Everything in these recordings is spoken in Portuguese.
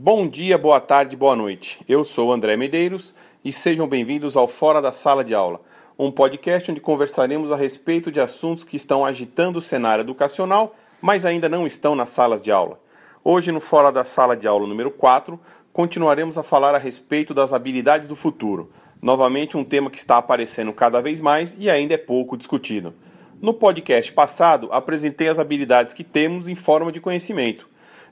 Bom dia, boa tarde, boa noite. Eu sou André Medeiros e sejam bem-vindos ao Fora da Sala de Aula, um podcast onde conversaremos a respeito de assuntos que estão agitando o cenário educacional, mas ainda não estão nas salas de aula. Hoje, no Fora da Sala de Aula número 4, continuaremos a falar a respeito das habilidades do futuro. Novamente, um tema que está aparecendo cada vez mais e ainda é pouco discutido. No podcast passado, apresentei as habilidades que temos em forma de conhecimento.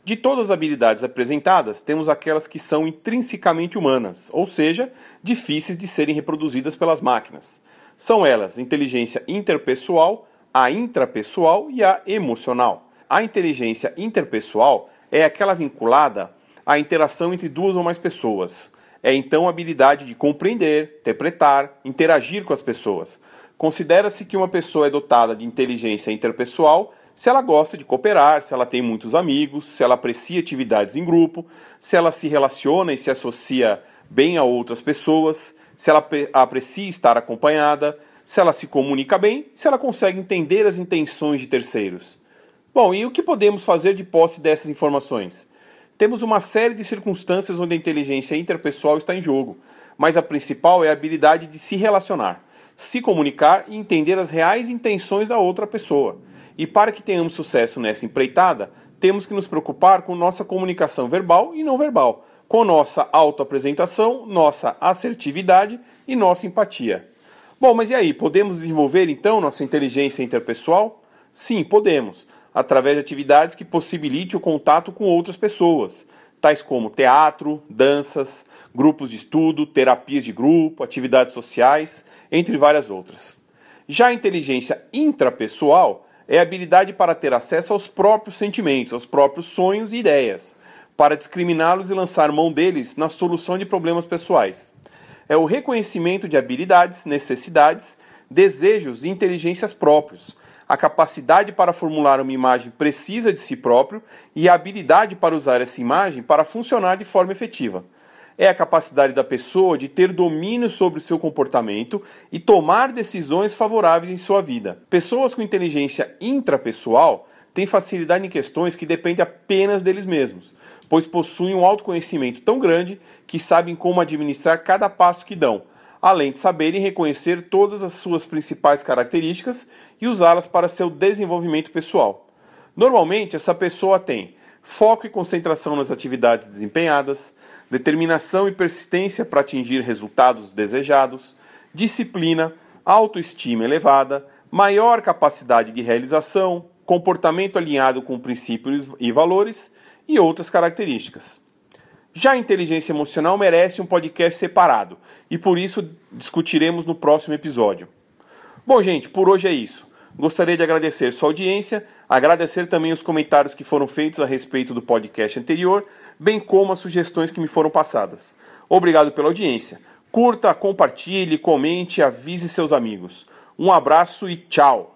De todas as habilidades apresentadas, temos aquelas que são intrinsecamente humanas, ou seja, difíceis de serem reproduzidas pelas máquinas. São elas inteligência interpessoal, a intrapessoal e a emocional. A inteligência interpessoal é aquela vinculada à interação entre duas ou mais pessoas. É então a habilidade de compreender, interpretar, interagir com as pessoas. Considera-se que uma pessoa é dotada de inteligência interpessoal se ela gosta de cooperar, se ela tem muitos amigos, se ela aprecia atividades em grupo, se ela se relaciona e se associa bem a outras pessoas, se ela aprecia estar acompanhada, se ela se comunica bem, se ela consegue entender as intenções de terceiros. Bom, e o que podemos fazer de posse dessas informações? Temos uma série de circunstâncias onde a inteligência interpessoal está em jogo, mas a principal é a habilidade de se relacionar, se comunicar e entender as reais intenções da outra pessoa. E para que tenhamos sucesso nessa empreitada, temos que nos preocupar com nossa comunicação verbal e não verbal, com nossa autoapresentação, nossa assertividade e nossa empatia. Bom, mas e aí, podemos desenvolver então nossa inteligência interpessoal? Sim, podemos, através de atividades que possibilitem o contato com outras pessoas, tais como teatro, danças, grupos de estudo, terapias de grupo, atividades sociais, entre várias outras. Já a inteligência intrapessoal é a habilidade para ter acesso aos próprios sentimentos, aos próprios sonhos e ideias, para discriminá-los e lançar mão deles na solução de problemas pessoais. É o reconhecimento de habilidades, necessidades, desejos e inteligências próprios, a capacidade para formular uma imagem precisa de si próprio e a habilidade para usar essa imagem para funcionar de forma efetiva é a capacidade da pessoa de ter domínio sobre o seu comportamento e tomar decisões favoráveis em sua vida. Pessoas com inteligência intrapessoal têm facilidade em questões que dependem apenas deles mesmos, pois possuem um autoconhecimento tão grande que sabem como administrar cada passo que dão, além de saberem reconhecer todas as suas principais características e usá-las para seu desenvolvimento pessoal. Normalmente, essa pessoa tem foco e concentração nas atividades desempenhadas, determinação e persistência para atingir resultados desejados, disciplina, autoestima elevada, maior capacidade de realização, comportamento alinhado com princípios e valores e outras características. Já a inteligência emocional merece um podcast separado e por isso discutiremos no próximo episódio. Bom, gente, por hoje é isso. Gostaria de agradecer sua audiência, agradecer também os comentários que foram feitos a respeito do podcast anterior, bem como as sugestões que me foram passadas. Obrigado pela audiência. Curta, compartilhe, comente, avise seus amigos. Um abraço e tchau!